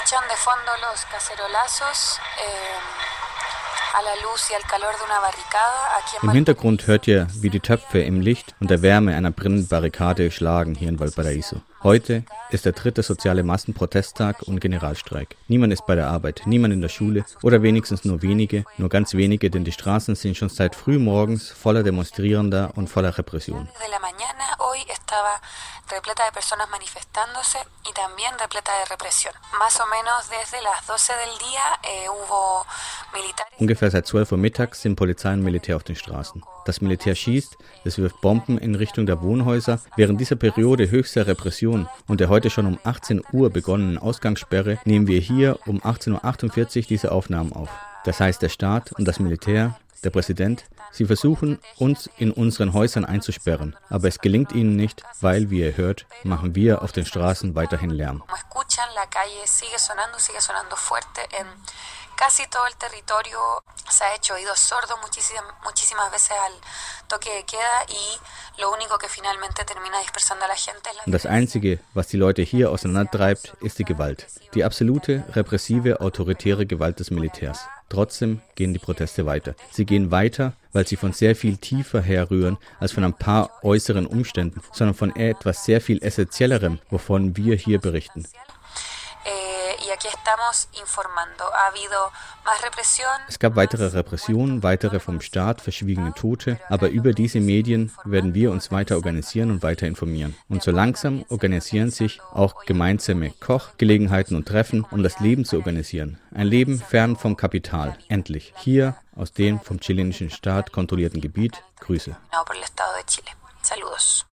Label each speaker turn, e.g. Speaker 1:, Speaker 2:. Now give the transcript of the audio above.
Speaker 1: escuchan de fondo los cacerolazos. Eh,
Speaker 2: Im Hintergrund hört ihr, wie die Töpfe im Licht und der Wärme einer brennenden Barrikade schlagen hier in Valparaiso. Heute ist der dritte soziale Massenprotesttag und Generalstreik. Niemand ist bei der Arbeit, niemand in der Schule oder wenigstens nur wenige, nur ganz wenige, denn die Straßen sind schon seit frühmorgens voller Demonstrierender und voller Repression.
Speaker 1: Repleta de personas manifestándose y también repleta de represión. Más o menos desde las 12 del día eh, hubo.
Speaker 2: Ungefähr seit 12 Uhr mittags sind Polizei und Militär auf den Straßen. Das Militär schießt, es wirft Bomben in Richtung der Wohnhäuser. Während dieser Periode höchster Repression und der heute schon um 18 Uhr begonnenen Ausgangssperre nehmen wir hier um 18.48 Uhr diese Aufnahmen auf. Das heißt, der Staat und das Militär der Präsident, sie versuchen, uns in unseren Häusern einzusperren, aber es gelingt ihnen nicht, weil, wie ihr hört, machen wir auf den Straßen weiterhin Lärm.
Speaker 1: Casi todo el territorio se ha hecho oídos sordos muchísimas, muchísimas veces al toque de queda y lo único que finalmente termina dispersando a la gente es la
Speaker 2: Das Einzige, was die Leute hier auseinandertreibt, ist die Gewalt. Die absolute, repressive, autoritäre Gewalt des Militärs. Trotzdem gehen die Proteste weiter. Sie gehen weiter, weil sie von sehr viel tiefer herrühren als von ein paar äußeren Umständen, sondern von etwas sehr viel Essentiellerem, wovon wir hier berichten. Es gab weitere Repressionen, weitere vom Staat verschwiegene Tote, aber über diese Medien werden wir uns weiter organisieren und weiter informieren. Und so langsam organisieren sich auch gemeinsame Kochgelegenheiten und Treffen, um das Leben zu organisieren. Ein Leben fern vom Kapital. Endlich. Hier aus dem vom chilenischen Staat kontrollierten Gebiet. Grüße. Saludos.